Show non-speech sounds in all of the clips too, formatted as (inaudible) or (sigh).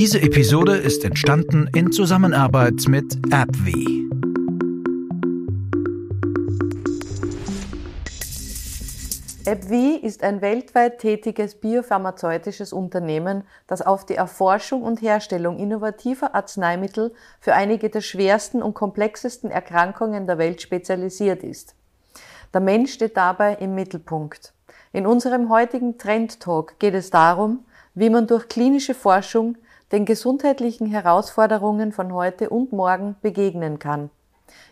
Diese Episode ist entstanden in Zusammenarbeit mit AppWi. AppWi ist ein weltweit tätiges biopharmazeutisches Unternehmen, das auf die Erforschung und Herstellung innovativer Arzneimittel für einige der schwersten und komplexesten Erkrankungen der Welt spezialisiert ist. Der Mensch steht dabei im Mittelpunkt. In unserem heutigen Trend Talk geht es darum, wie man durch klinische Forschung den gesundheitlichen Herausforderungen von heute und morgen begegnen kann.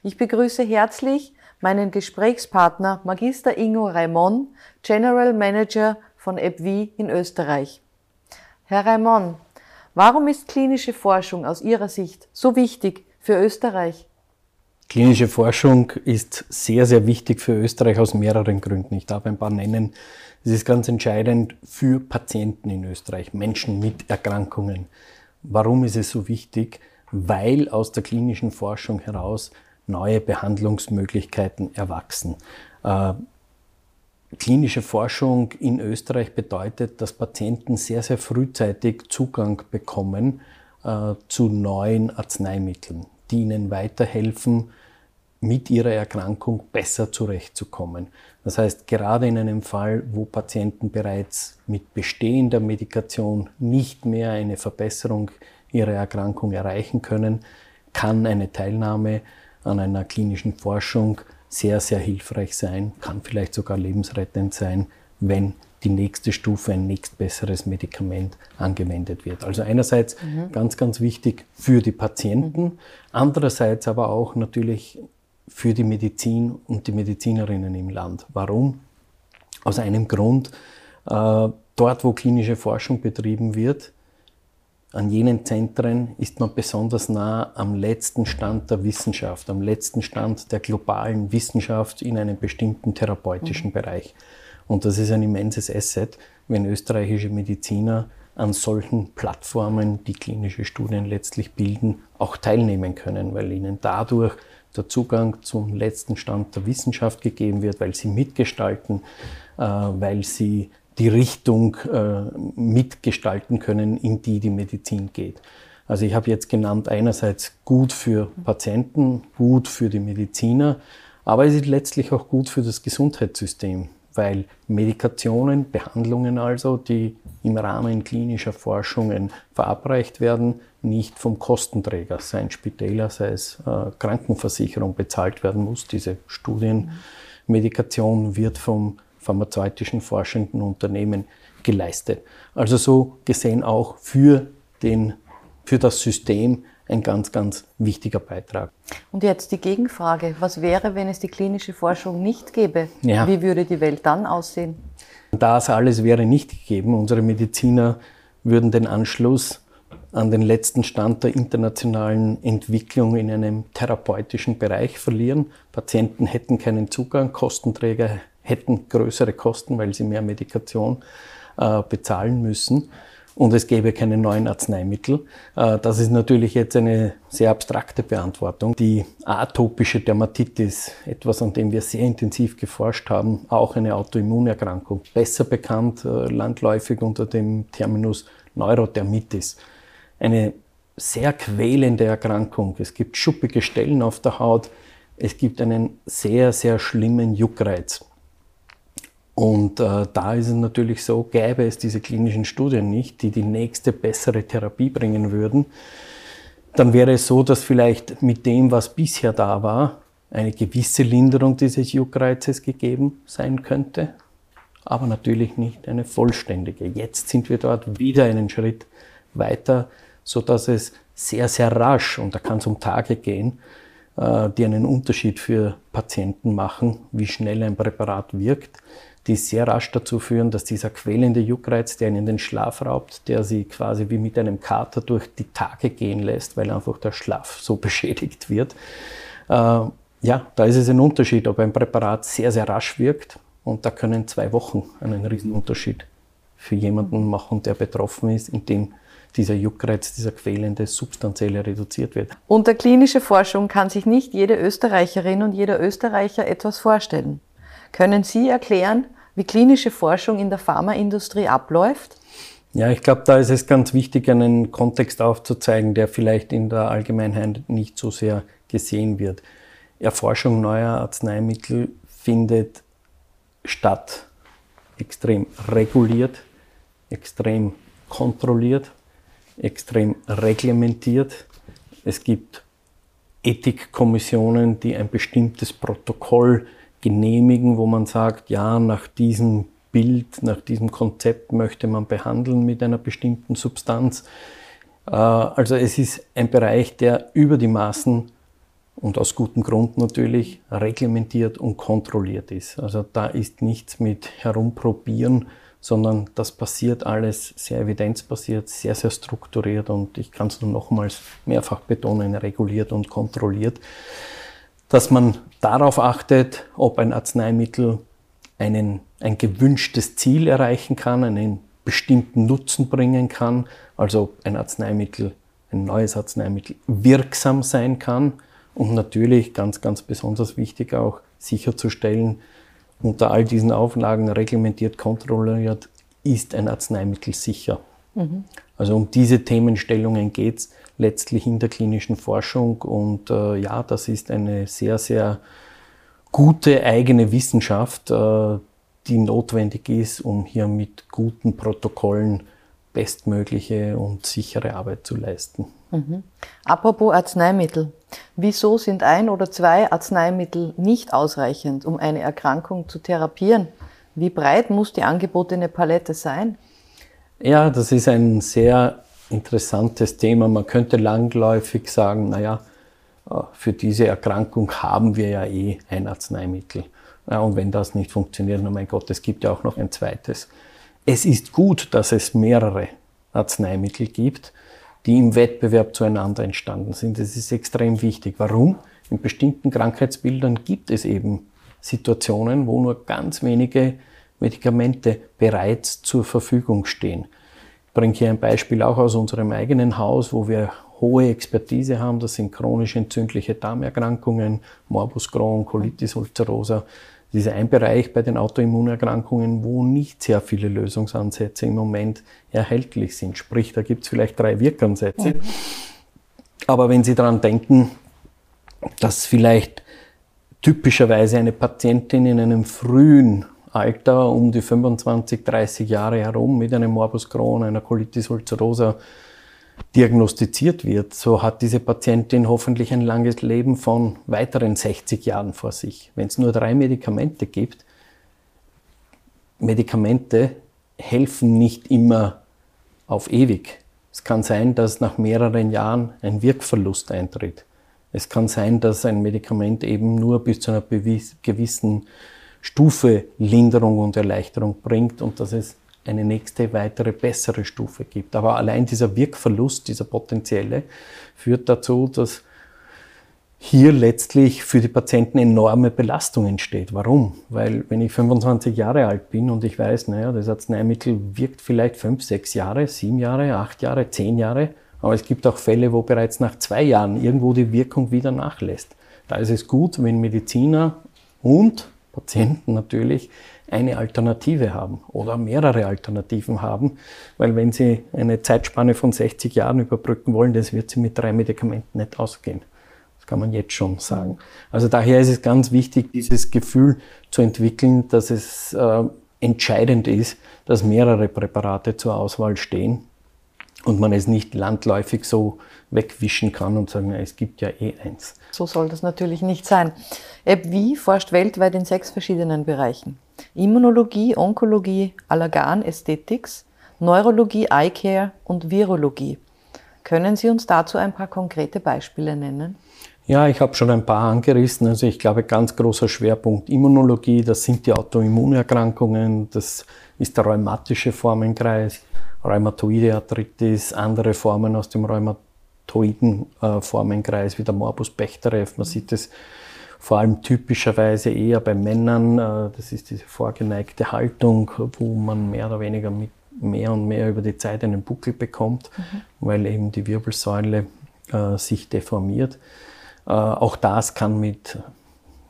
Ich begrüße herzlich meinen Gesprächspartner Magister Ingo Raimon, General Manager von EBWI in Österreich. Herr Raimon, warum ist klinische Forschung aus Ihrer Sicht so wichtig für Österreich? Klinische Forschung ist sehr, sehr wichtig für Österreich aus mehreren Gründen. Ich darf ein paar nennen. Es ist ganz entscheidend für Patienten in Österreich, Menschen mit Erkrankungen. Warum ist es so wichtig? Weil aus der klinischen Forschung heraus neue Behandlungsmöglichkeiten erwachsen. Äh, klinische Forschung in Österreich bedeutet, dass Patienten sehr, sehr frühzeitig Zugang bekommen äh, zu neuen Arzneimitteln, die ihnen weiterhelfen, mit ihrer Erkrankung besser zurechtzukommen. Das heißt, gerade in einem Fall, wo Patienten bereits mit bestehender Medikation nicht mehr eine Verbesserung ihrer Erkrankung erreichen können, kann eine Teilnahme an einer klinischen Forschung sehr, sehr hilfreich sein, kann vielleicht sogar lebensrettend sein, wenn die nächste Stufe, ein nächstbesseres Medikament angewendet wird. Also einerseits mhm. ganz, ganz wichtig für die Patienten, andererseits aber auch natürlich für die Medizin und die Medizinerinnen im Land. Warum? Aus einem Grund, äh, dort wo klinische Forschung betrieben wird, an jenen Zentren ist man besonders nah am letzten Stand der Wissenschaft, am letzten Stand der globalen Wissenschaft in einem bestimmten therapeutischen mhm. Bereich. Und das ist ein immenses Asset, wenn österreichische Mediziner an solchen Plattformen, die klinische Studien letztlich bilden, auch teilnehmen können, weil ihnen dadurch der Zugang zum letzten Stand der Wissenschaft gegeben wird, weil sie mitgestalten, äh, weil sie die Richtung äh, mitgestalten können, in die die Medizin geht. Also ich habe jetzt genannt einerseits gut für Patienten, gut für die Mediziner, aber es ist letztlich auch gut für das Gesundheitssystem, weil Medikationen, Behandlungen also, die im Rahmen klinischer Forschungen verabreicht werden, nicht vom Kostenträger, sei es Spitäler, sei es äh, Krankenversicherung bezahlt werden muss. Diese Studienmedikation wird vom pharmazeutischen forschenden Unternehmen geleistet. Also so gesehen auch für, den, für das System ein ganz, ganz wichtiger Beitrag. Und jetzt die Gegenfrage. Was wäre, wenn es die klinische Forschung nicht gäbe? Ja. Wie würde die Welt dann aussehen? Das alles wäre nicht gegeben. Unsere Mediziner würden den Anschluss an den letzten Stand der internationalen Entwicklung in einem therapeutischen Bereich verlieren. Patienten hätten keinen Zugang, Kostenträger hätten größere Kosten, weil sie mehr Medikation äh, bezahlen müssen und es gäbe keine neuen Arzneimittel. Äh, das ist natürlich jetzt eine sehr abstrakte Beantwortung. Die atopische Dermatitis, etwas, an dem wir sehr intensiv geforscht haben, auch eine Autoimmunerkrankung, besser bekannt äh, landläufig unter dem Terminus Neurodermitis. Eine sehr quälende Erkrankung. Es gibt schuppige Stellen auf der Haut. Es gibt einen sehr, sehr schlimmen Juckreiz. Und äh, da ist es natürlich so, gäbe es diese klinischen Studien nicht, die die nächste bessere Therapie bringen würden, dann wäre es so, dass vielleicht mit dem, was bisher da war, eine gewisse Linderung dieses Juckreizes gegeben sein könnte, aber natürlich nicht eine vollständige. Jetzt sind wir dort wieder einen Schritt weiter, so dass es sehr, sehr rasch, und da kann es um Tage gehen, äh, die einen Unterschied für Patienten machen, wie schnell ein Präparat wirkt die sehr rasch dazu führen, dass dieser quälende Juckreiz, der ihnen den Schlaf raubt, der sie quasi wie mit einem Kater durch die Tage gehen lässt, weil einfach der Schlaf so (laughs) beschädigt wird. Äh, ja, da ist es ein Unterschied, ob ein Präparat sehr, sehr rasch wirkt und da können zwei Wochen einen Riesenunterschied für jemanden machen, der betroffen ist, indem dieser Juckreiz, dieser quälende, substanzielle reduziert wird. Unter klinische Forschung kann sich nicht jede Österreicherin und jeder Österreicher etwas vorstellen. Können Sie erklären, wie klinische Forschung in der Pharmaindustrie abläuft? Ja, ich glaube, da ist es ganz wichtig, einen Kontext aufzuzeigen, der vielleicht in der Allgemeinheit nicht so sehr gesehen wird. Erforschung neuer Arzneimittel findet statt, extrem reguliert, extrem kontrolliert, extrem reglementiert. Es gibt Ethikkommissionen, die ein bestimmtes Protokoll genehmigen, wo man sagt, ja, nach diesem Bild, nach diesem Konzept möchte man behandeln mit einer bestimmten Substanz. Äh, also es ist ein Bereich, der über die Maßen und aus gutem Grund natürlich reglementiert und kontrolliert ist. Also da ist nichts mit herumprobieren, sondern das passiert alles sehr evidenzbasiert, sehr, sehr strukturiert und ich kann es nur nochmals mehrfach betonen, reguliert und kontrolliert, dass man darauf achtet, ob ein Arzneimittel einen, ein gewünschtes Ziel erreichen kann, einen bestimmten Nutzen bringen kann, also ob ein Arzneimittel, ein neues Arzneimittel wirksam sein kann und natürlich ganz, ganz besonders wichtig auch sicherzustellen, unter all diesen Auflagen reglementiert, kontrolliert, ist ein Arzneimittel sicher. Mhm. Also um diese Themenstellungen geht es letztlich in der klinischen Forschung und äh, ja, das ist eine sehr, sehr gute eigene Wissenschaft, äh, die notwendig ist, um hier mit guten Protokollen bestmögliche und sichere Arbeit zu leisten. Mhm. Apropos Arzneimittel. Wieso sind ein oder zwei Arzneimittel nicht ausreichend, um eine Erkrankung zu therapieren? Wie breit muss die angebotene Palette sein? Ja, das ist ein sehr interessantes Thema. Man könnte langläufig sagen, naja, äh, für diese Erkrankung haben wir ja eh ein Arzneimittel. Ja, und wenn das nicht funktioniert, oh mein Gott, es gibt ja auch noch ein zweites. Es ist gut, dass es mehrere Arzneimittel gibt, die im Wettbewerb zueinander entstanden sind. Das ist extrem wichtig. Warum? In bestimmten Krankheitsbildern gibt es eben Situationen, wo nur ganz wenige Medikamente bereits zur Verfügung stehen. Ich bringe hier ein Beispiel auch aus unserem eigenen Haus, wo wir hohe Expertise haben. Das sind chronisch entzündliche Darmerkrankungen, Morbus Crohn, Colitis ulcerosa. Das ist ein Bereich bei den Autoimmunerkrankungen, wo nicht sehr viele Lösungsansätze im Moment erhältlich sind. Sprich, da gibt es vielleicht drei Wirkansätze. Aber wenn Sie daran denken, dass vielleicht typischerweise eine Patientin in einem frühen Alter um die 25, 30 Jahre herum mit einem Morbus Crohn, einer Colitis ulcerosa diagnostiziert wird, so hat diese Patientin hoffentlich ein langes Leben von weiteren 60 Jahren vor sich. Wenn es nur drei Medikamente gibt, Medikamente helfen nicht immer auf ewig. Es kann sein, dass nach mehreren Jahren ein Wirkverlust eintritt. Es kann sein, dass ein Medikament eben nur bis zu einer gewissen Stufe Linderung und Erleichterung bringt und dass es eine nächste weitere bessere Stufe gibt. Aber allein dieser Wirkverlust, dieser potenzielle, führt dazu, dass hier letztlich für die Patienten enorme Belastung entsteht. Warum? Weil wenn ich 25 Jahre alt bin und ich weiß, naja, das Arzneimittel wirkt vielleicht fünf, sechs Jahre, sieben Jahre, acht Jahre, zehn Jahre, aber es gibt auch Fälle, wo bereits nach zwei Jahren irgendwo die Wirkung wieder nachlässt. Da ist es gut, wenn Mediziner und Patienten natürlich eine Alternative haben oder mehrere Alternativen haben, weil wenn Sie eine Zeitspanne von 60 Jahren überbrücken wollen, das wird Sie mit drei Medikamenten nicht ausgehen. Das kann man jetzt schon sagen. Also daher ist es ganz wichtig, dieses Gefühl zu entwickeln, dass es äh, entscheidend ist, dass mehrere Präparate zur Auswahl stehen und man es nicht landläufig so wegwischen kann und sagen, es gibt ja eh eins. So soll das natürlich nicht sein. AppV forscht weltweit in sechs verschiedenen Bereichen. Immunologie, Onkologie, Allergan, Ästhetics, Neurologie, Eye Care und Virologie. Können Sie uns dazu ein paar konkrete Beispiele nennen? Ja, ich habe schon ein paar angerissen. Also ich glaube, ganz großer Schwerpunkt Immunologie, das sind die Autoimmunerkrankungen, das ist der rheumatische Formenkreis, rheumatoide Arthritis, andere Formen aus dem rheumatoiden äh, Formenkreis wie der Morbus Bechterew. Man sieht es vor allem typischerweise eher bei Männern. Äh, das ist diese vorgeneigte Haltung, wo man mehr oder weniger mit mehr und mehr über die Zeit einen Buckel bekommt, mhm. weil eben die Wirbelsäule äh, sich deformiert. Äh, auch das kann mit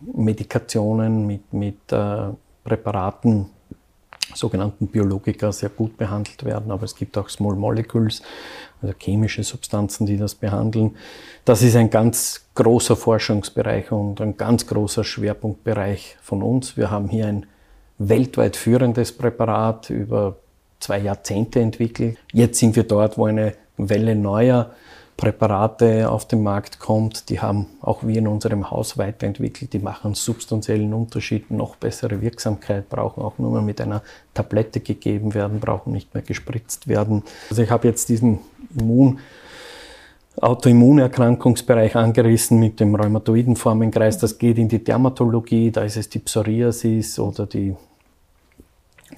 Medikationen, mit, mit äh, Präparaten sogenannten Biologika sehr gut behandelt werden, aber es gibt auch Small Molecules, also chemische Substanzen, die das behandeln. Das ist ein ganz großer Forschungsbereich und ein ganz großer Schwerpunktbereich von uns. Wir haben hier ein weltweit führendes Präparat über zwei Jahrzehnte entwickelt. Jetzt sind wir dort, wo eine Welle neuer Präparate auf den Markt kommt. Die haben auch wir in unserem Haus weiterentwickelt. Die machen substanziellen Unterschied, noch bessere Wirksamkeit, brauchen auch nur mehr mit einer Tablette gegeben werden, brauchen nicht mehr gespritzt werden. Also ich habe jetzt diesen Immun Autoimmunerkrankungsbereich angerissen mit dem rheumatoiden Formenkreis. Das geht in die Dermatologie, da ist es die Psoriasis oder die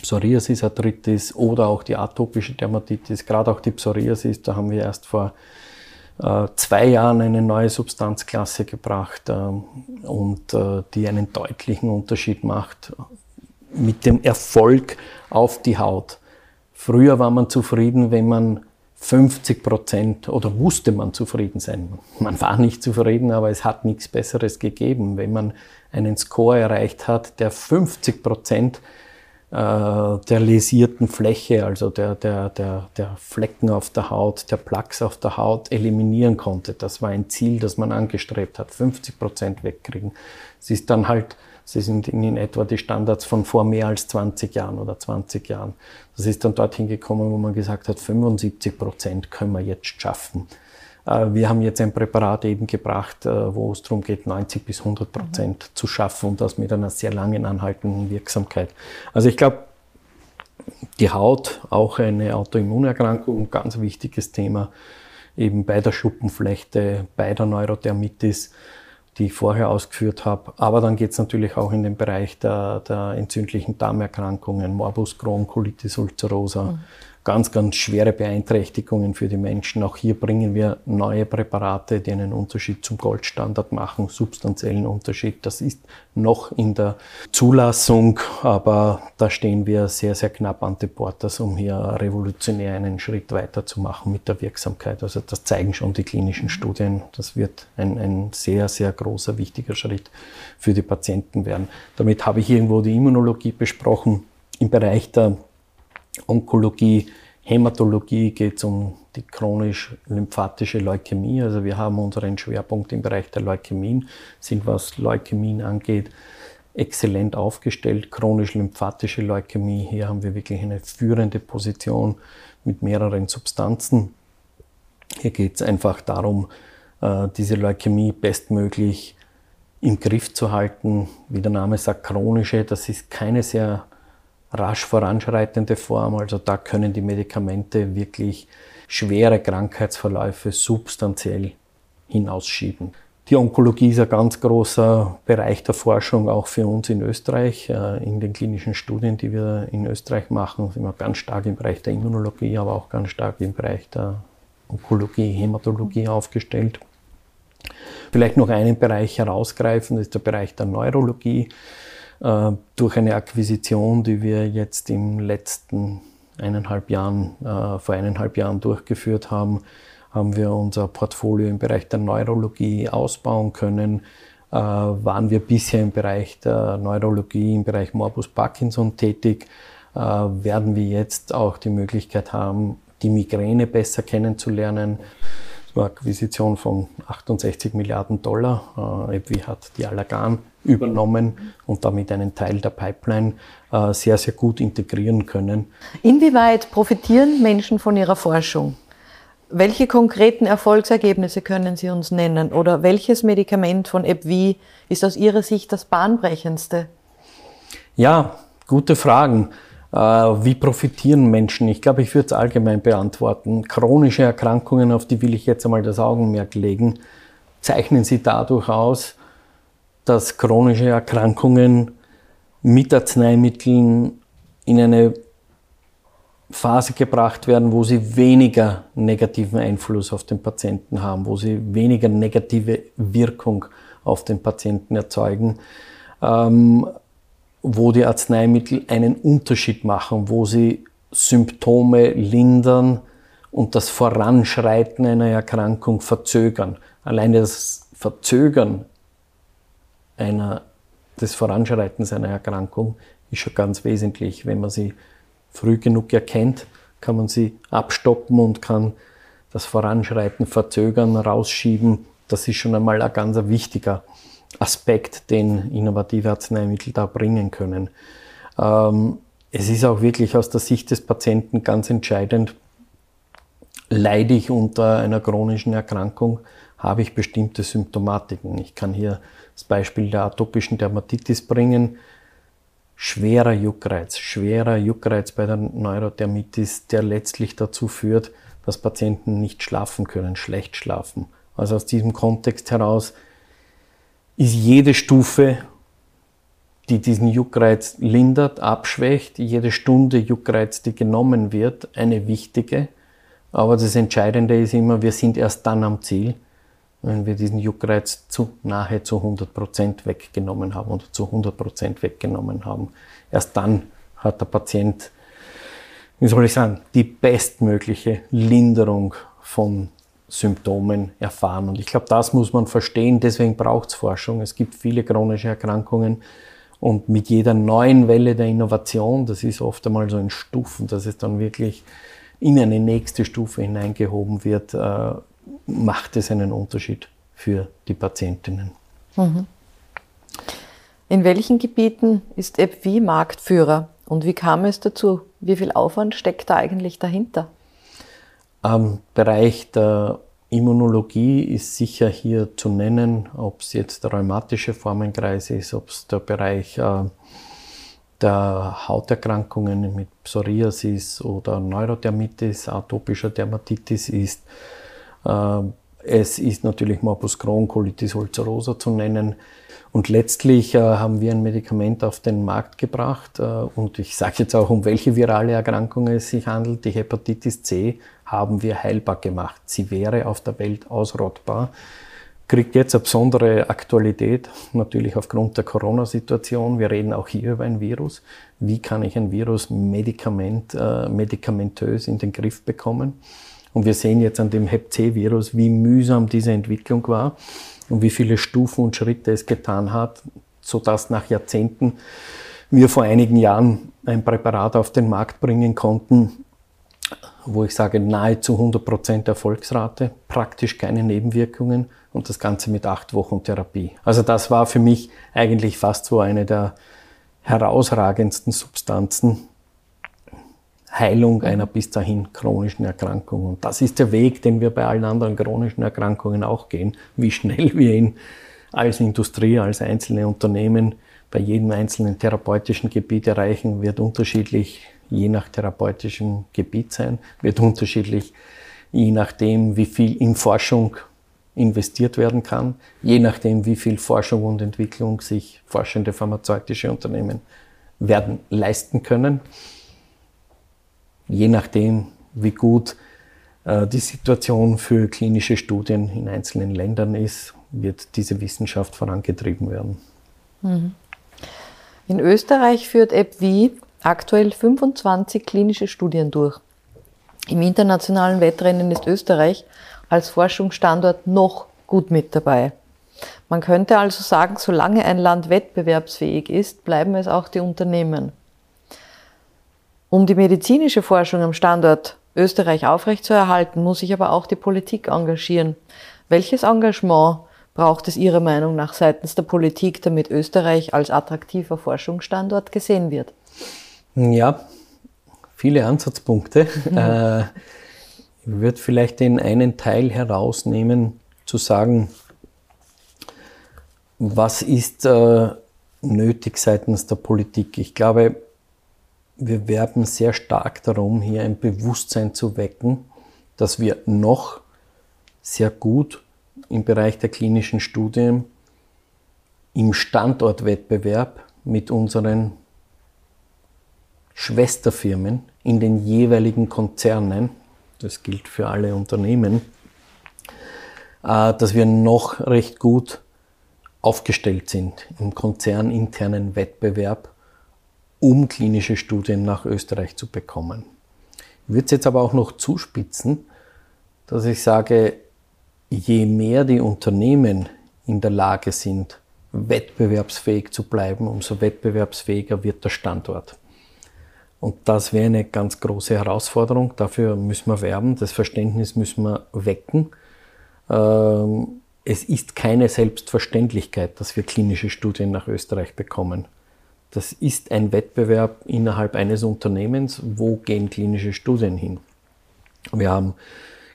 Psoriasis-Arthritis oder auch die atopische Dermatitis. Gerade auch die Psoriasis, da haben wir erst vor zwei Jahren eine neue Substanzklasse gebracht äh, und äh, die einen deutlichen Unterschied macht mit dem Erfolg auf die Haut. Früher war man zufrieden, wenn man 50 Prozent oder musste man zufrieden sein. Man war nicht zufrieden, aber es hat nichts Besseres gegeben. Wenn man einen Score erreicht hat, der 50 Prozent äh, der läsierten Fläche, also der, der, der, der Flecken auf der Haut, der Plaques auf der Haut eliminieren konnte. Das war ein Ziel, das man angestrebt hat, 50 Prozent wegkriegen. Es ist dann halt, sie sind in etwa die Standards von vor mehr als 20 Jahren oder 20 Jahren. Das ist dann dorthin gekommen, wo man gesagt hat, 75 Prozent können wir jetzt schaffen. Äh, wir haben jetzt ein Präparat eben gebracht, äh, wo es darum geht, 90 bis 100 Prozent mhm. zu schaffen und das mit einer sehr langen anhaltenden Wirksamkeit. Also ich glaube, die Haut, auch eine Autoimmunerkrankung, ein ganz wichtiges Thema, eben bei der Schuppenflechte, bei der Neurodermitis, die ich vorher ausgeführt habe. Aber dann geht es natürlich auch in den Bereich der, der entzündlichen Darmerkrankungen, Morbus Crohn, Colitis ulcerosa. Mhm ganz, ganz schwere Beeinträchtigungen für die Menschen. Auch hier bringen wir neue Präparate, die einen Unterschied zum Goldstandard machen, substanziellen Unterschied. Das ist noch in der Zulassung, aber da stehen wir sehr, sehr knapp an Deporters, um hier revolutionär einen Schritt weiter zu machen mit der Wirksamkeit. Also das zeigen schon die klinischen Studien. Das wird ein, ein sehr, sehr großer, wichtiger Schritt für die Patienten werden. Damit habe ich irgendwo die Immunologie besprochen. Im Bereich der Onkologie, Hämatologie geht es um die chronisch-lymphatische Leukämie. Also wir haben unseren Schwerpunkt im Bereich der Leukämien, sind was Leukämien angeht exzellent aufgestellt. Chronisch-lymphatische Leukämie, hier haben wir wirklich eine führende Position mit mehreren Substanzen. Hier geht es einfach darum, äh, diese Leukämie bestmöglich im Griff zu halten. Wie der Name sagt, chronische, das ist keine sehr rasch voranschreitende Form. Also da können die Medikamente wirklich schwere Krankheitsverläufe substanziell hinausschieben. Die Onkologie ist ein ganz großer Bereich der Forschung, auch für uns in Österreich. Äh, in den klinischen Studien, die wir in Österreich machen, sind wir ganz stark im Bereich der Immunologie, aber auch ganz stark im Bereich der Onkologie, Hämatologie aufgestellt. Vielleicht noch einen Bereich herausgreifen, das ist der Bereich der Neurologie. Äh, durch eine Akquisition, die wir jetzt im letzten eineinhalb Jahren, äh, vor eineinhalb Jahren durchgeführt haben, haben wir unser Portfolio im Bereich der Neurologie ausbauen können. Äh, waren wir bisher im Bereich der Neurologie, im Bereich Morbus Parkinson tätig, werden wir jetzt auch die Möglichkeit haben, die Migräne besser kennenzulernen. War eine Akquisition von 68 Milliarden Dollar. Äh, hat die Allergan übernommen und damit einen Teil der Pipeline äh, sehr, sehr gut integrieren können. Inwieweit profitieren Menschen von Ihrer Forschung? Welche konkreten Erfolgsergebnisse können Sie uns nennen? Oder welches Medikament von EBV ist aus Ihrer Sicht das bahnbrechendste? Ja, gute Fragen. Äh, wie profitieren Menschen? Ich glaube, ich würde es allgemein beantworten. Chronische Erkrankungen, auf die will ich jetzt einmal das Augenmerk legen, zeichnen sie dadurch aus, dass chronische Erkrankungen mit Arzneimitteln in eine Phase gebracht werden, wo sie weniger negativen Einfluss auf den Patienten haben, wo sie weniger negative Wirkung auf den Patienten erzeugen, ähm, wo die Arzneimittel einen Unterschied machen, wo sie Symptome lindern und das Voranschreiten einer Erkrankung verzögern. Alleine das Verzögern einer, des Voranschreitens einer Erkrankung ist schon ganz wesentlich. Wenn man sie früh genug erkennt, kann man sie abstoppen und kann das Voranschreiten verzögern, rausschieben. Das ist schon einmal ein ganz wichtiger Aspekt, den innovative Arzneimittel da bringen können. Ähm, es ist auch wirklich aus der Sicht des Patienten ganz entscheidend, leide ich unter einer chronischen Erkrankung, habe ich bestimmte Symptomatiken. Ich kann hier das Beispiel der atopischen Dermatitis bringen. Schwerer Juckreiz, schwerer Juckreiz bei der Neurodermitis, der letztlich dazu führt, dass Patienten nicht schlafen können, schlecht schlafen. Also aus diesem Kontext heraus ist jede Stufe, die diesen Juckreiz lindert, abschwächt, jede Stunde Juckreiz, die genommen wird, eine wichtige. Aber das Entscheidende ist immer, wir sind erst dann am Ziel, wenn wir diesen Juckreiz zu nahe zu 100 Prozent weggenommen haben oder zu 100 Prozent weggenommen haben. Erst dann hat der Patient, wie soll ich sagen, die bestmögliche Linderung von Symptomen erfahren. Und ich glaube, das muss man verstehen. Deswegen braucht es Forschung. Es gibt viele chronische Erkrankungen. Und mit jeder neuen Welle der Innovation, das ist oft einmal so in Stufen, dass es dann wirklich in eine nächste Stufe hineingehoben wird, äh, macht es einen Unterschied für die Patientinnen. Mhm. In welchen Gebieten ist AppV Marktführer und wie kam es dazu? Wie viel Aufwand steckt da eigentlich dahinter? Am Bereich der Immunologie ist sicher hier zu nennen, ob es jetzt der rheumatische Formenkreis ist, ob es der Bereich äh, der Hauterkrankungen mit Psoriasis oder Neurodermitis, atopischer Dermatitis ist. Äh, es ist natürlich Morbus Crohn, Colitis ulcerosa zu nennen. Und letztlich äh, haben wir ein Medikament auf den Markt gebracht. Äh, und ich sage jetzt auch, um welche virale Erkrankung es sich handelt. Die Hepatitis C haben wir heilbar gemacht. Sie wäre auf der Welt ausrottbar. Kriegt jetzt eine besondere Aktualität, natürlich aufgrund der Corona-Situation. Wir reden auch hier über ein Virus. Wie kann ich ein Virus medikament, äh, medikamentös in den Griff bekommen? Und wir sehen jetzt an dem Hep C-Virus, wie mühsam diese Entwicklung war und wie viele Stufen und Schritte es getan hat, sodass nach Jahrzehnten wir vor einigen Jahren ein Präparat auf den Markt bringen konnten, wo ich sage nahezu 100% Erfolgsrate, praktisch keine Nebenwirkungen und das Ganze mit acht Wochen Therapie. Also das war für mich eigentlich fast so eine der herausragendsten Substanzen, Heilung einer bis dahin chronischen Erkrankung. Und das ist der Weg, den wir bei allen anderen chronischen Erkrankungen auch gehen. Wie schnell wir ihn als Industrie, als einzelne Unternehmen bei jedem einzelnen therapeutischen Gebiet erreichen, wird unterschiedlich je nach therapeutischem Gebiet sein, wird unterschiedlich je nachdem, wie viel in Forschung investiert werden kann, je nachdem, wie viel Forschung und Entwicklung sich forschende pharmazeutische Unternehmen werden leisten können je nachdem, wie gut äh, die Situation für klinische Studien in einzelnen Ländern ist, wird diese Wissenschaft vorangetrieben werden. Mhm. In Österreich führt AppV aktuell 25 klinische Studien durch. Im internationalen Wettrennen ist Österreich als Forschungsstandort noch gut mit dabei. Man könnte also sagen, solange ein Land wettbewerbsfähig ist, bleiben es auch die Unternehmen. Um die medizinische Forschung am Standort Österreich aufrechtzuerhalten, muss sich aber auch die Politik engagieren. Welches Engagement braucht es Ihrer Meinung nach seitens der Politik, damit Österreich als attraktiver Forschungsstandort gesehen wird? Ja, viele Ansatzpunkte. Mhm. Äh, ich würde vielleicht den einen Teil herausnehmen, zu sagen, was ist äh, nötig seitens der Politik? Ich glaube, wir werben sehr stark darum, hier ein Bewusstsein zu wecken, dass wir noch sehr gut im Bereich der klinischen Studien im Standortwettbewerb mit unseren Schwesterfirmen in den jeweiligen Konzernen, das gilt für alle Unternehmen, äh, dass wir noch recht gut aufgestellt sind im konzerninternen Wettbewerb um klinische Studien nach Österreich zu bekommen. Ich würde es jetzt aber auch noch zuspitzen, dass ich sage, je mehr die Unternehmen in der Lage sind, wettbewerbsfähig zu bleiben, umso wettbewerbsfähiger wird der Standort. Und das wäre eine ganz große Herausforderung. Dafür müssen wir werben, das Verständnis müssen wir wecken. Ähm, es ist keine Selbstverständlichkeit, dass wir klinische Studien nach Österreich bekommen. Das ist ein Wettbewerb innerhalb eines Unternehmens. Wo gehen klinische Studien hin? Wir haben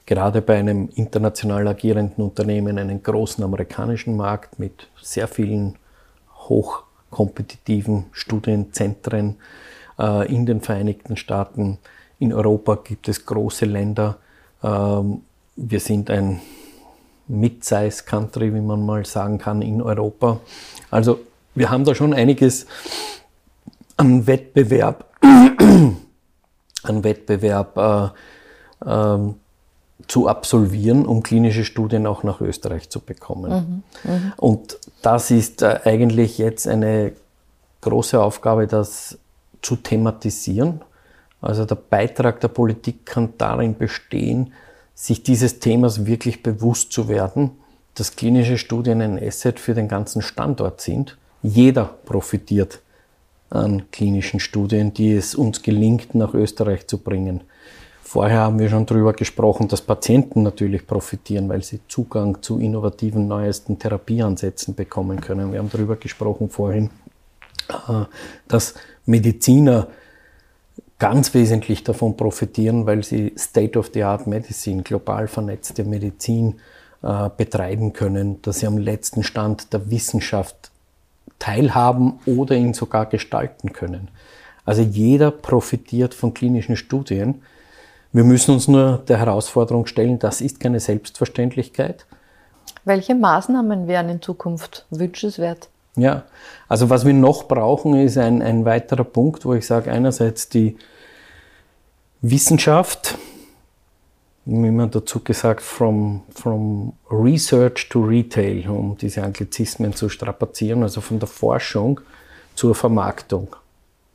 gerade bei einem international agierenden Unternehmen einen großen amerikanischen Markt mit sehr vielen hochkompetitiven Studienzentren in den Vereinigten Staaten. In Europa gibt es große Länder. Ähm, wir sind ein Mid-Size Country, wie man mal sagen kann, in Europa. Also wir haben da schon einiges an Wettbewerb, (clears throat) an Wettbewerb äh, äh, zu absolvieren, um klinische Studien auch nach Österreich zu bekommen. Mhm, mh. Und das ist äh, eigentlich jetzt eine große Aufgabe, das zu thematisieren. Also der Beitrag der Politik kann darin bestehen, sich dieses Themas wirklich bewusst zu werden, dass klinische Studien ein Asset für den ganzen Standort sind. Jeder profitiert an klinischen Studien, die es uns gelingt, nach Österreich zu bringen. Vorher haben wir schon darüber gesprochen, dass Patienten natürlich profitieren, weil sie Zugang zu innovativen, neuesten Therapieansätzen bekommen können. Wir haben darüber gesprochen vorhin, äh, dass Mediziner ganz wesentlich davon profitieren, weil sie State-of-the-Art Medicine, global vernetzte Medizin äh, betreiben können, dass sie am letzten Stand der Wissenschaft teilhaben oder ihn sogar gestalten können. Also jeder profitiert von klinischen Studien. Wir müssen uns nur der Herausforderung stellen, das ist keine Selbstverständlichkeit. Welche Maßnahmen wären in Zukunft wünschenswert? Ja, also was wir noch brauchen, ist ein, ein weiterer Punkt, wo ich sage, einerseits die Wissenschaft, wie man dazu gesagt, from, from Research to Retail, um diese Anglizismen zu strapazieren, also von der Forschung zur Vermarktung.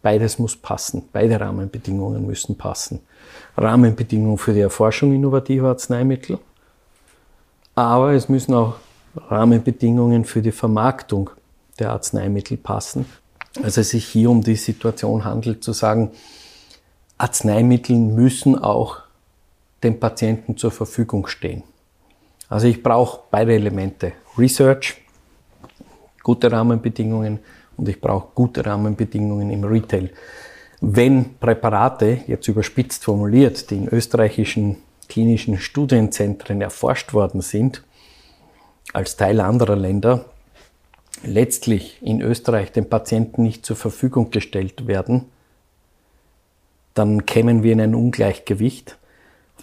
Beides muss passen, beide Rahmenbedingungen müssen passen. Rahmenbedingungen für die Erforschung innovativer Arzneimittel, aber es müssen auch Rahmenbedingungen für die Vermarktung der Arzneimittel passen. Also es sich hier um die Situation handelt, zu sagen, Arzneimittel müssen auch dem Patienten zur Verfügung stehen. Also ich brauche beide Elemente. Research, gute Rahmenbedingungen und ich brauche gute Rahmenbedingungen im Retail. Wenn Präparate, jetzt überspitzt formuliert, die in österreichischen klinischen Studienzentren erforscht worden sind, als Teil anderer Länder, letztlich in Österreich den Patienten nicht zur Verfügung gestellt werden, dann kämen wir in ein Ungleichgewicht.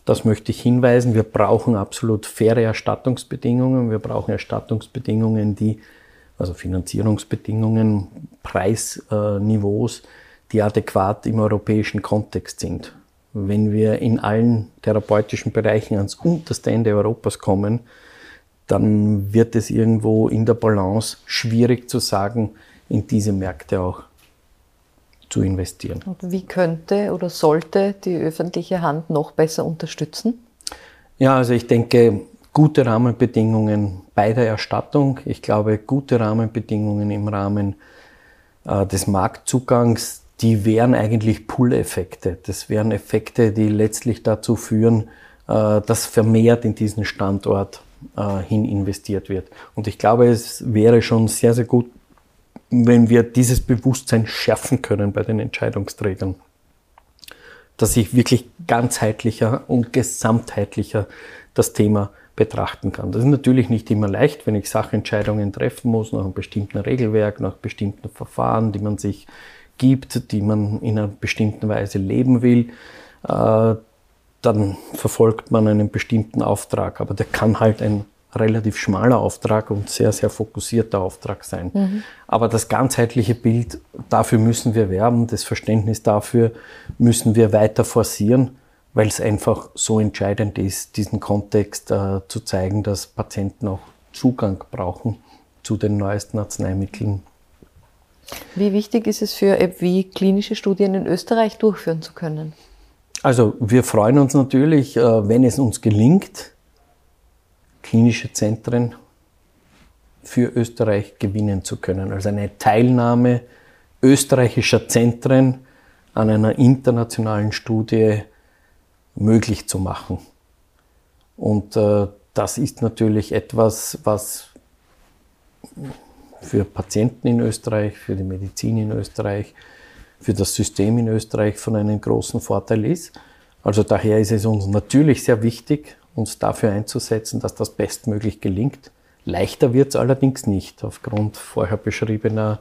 Das möchte ich hinweisen. Wir brauchen absolut faire Erstattungsbedingungen. Wir brauchen Erstattungsbedingungen, die, also Finanzierungsbedingungen, Preisniveaus, die adäquat im europäischen Kontext sind. Wenn wir in allen therapeutischen Bereichen ans unterste Ende Europas kommen, dann wird es irgendwo in der Balance schwierig zu sagen, in diese Märkte auch zu investieren. Und wie könnte oder sollte die öffentliche Hand noch besser unterstützen? Ja, also ich denke, gute Rahmenbedingungen bei der Erstattung. Ich glaube, gute Rahmenbedingungen im Rahmen äh, des Marktzugangs, die wären eigentlich Pull-Effekte. Das wären Effekte, die letztlich dazu führen, äh, dass vermehrt in diesen Standort äh, hin investiert wird. Und ich glaube, es wäre schon sehr, sehr gut, wenn wir dieses Bewusstsein schärfen können bei den Entscheidungsträgern, dass ich wirklich ganzheitlicher und gesamtheitlicher das Thema betrachten kann. Das ist natürlich nicht immer leicht, wenn ich Sachentscheidungen treffen muss, nach einem bestimmten Regelwerk, nach bestimmten Verfahren, die man sich gibt, die man in einer bestimmten Weise leben will. Äh, dann verfolgt man einen bestimmten Auftrag. Aber der kann halt ein relativ schmaler Auftrag und sehr, sehr fokussierter Auftrag sein. Mhm. Aber das ganzheitliche Bild, dafür müssen wir werben, das Verständnis dafür müssen wir weiter forcieren, weil es einfach so entscheidend ist, diesen Kontext äh, zu zeigen, dass Patienten auch Zugang brauchen zu den neuesten Arzneimitteln. Wie wichtig ist es für EBWI, klinische Studien in Österreich durchführen zu können? Also wir freuen uns natürlich, äh, wenn es uns gelingt, klinische Zentren für Österreich gewinnen zu können. Also eine Teilnahme österreichischer Zentren an einer internationalen Studie möglich zu machen. Und äh, das ist natürlich etwas, was für Patienten in Österreich, für die Medizin in Österreich, für das System in Österreich von einem großen Vorteil ist. Also daher ist es uns natürlich sehr wichtig, uns dafür einzusetzen, dass das bestmöglich gelingt. Leichter wird es allerdings nicht, aufgrund vorher beschriebener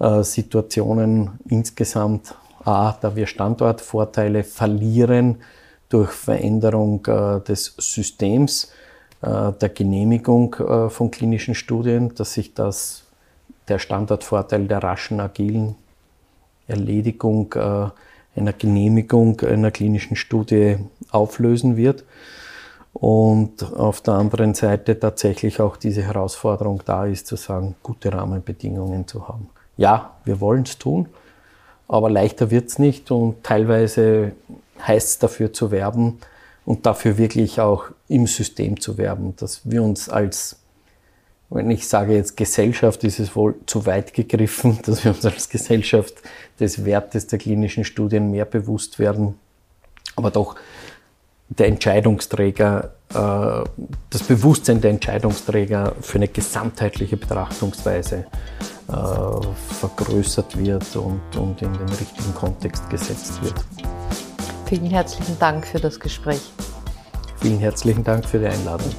äh, Situationen insgesamt. A, da wir Standortvorteile verlieren durch Veränderung äh, des Systems äh, der Genehmigung äh, von klinischen Studien, dass sich das der Standortvorteil der raschen, agilen Erledigung äh, einer Genehmigung einer klinischen Studie auflösen wird. Und auf der anderen Seite tatsächlich auch diese Herausforderung da ist, zu sagen, gute Rahmenbedingungen zu haben. Ja, wir wollen es tun, aber leichter wird es nicht und teilweise heißt es dafür zu werben und dafür wirklich auch im System zu werben, dass wir uns als wenn ich sage jetzt Gesellschaft, ist es wohl zu weit gegriffen, (laughs) dass wir uns als Gesellschaft des Wertes der klinischen Studien mehr bewusst werden, aber doch der Entscheidungsträger, äh, das Bewusstsein der Entscheidungsträger für eine gesamtheitliche Betrachtungsweise äh, vergrößert wird und, und in den richtigen Kontext gesetzt wird. Vielen herzlichen Dank für das Gespräch. Vielen herzlichen Dank für die Einladung.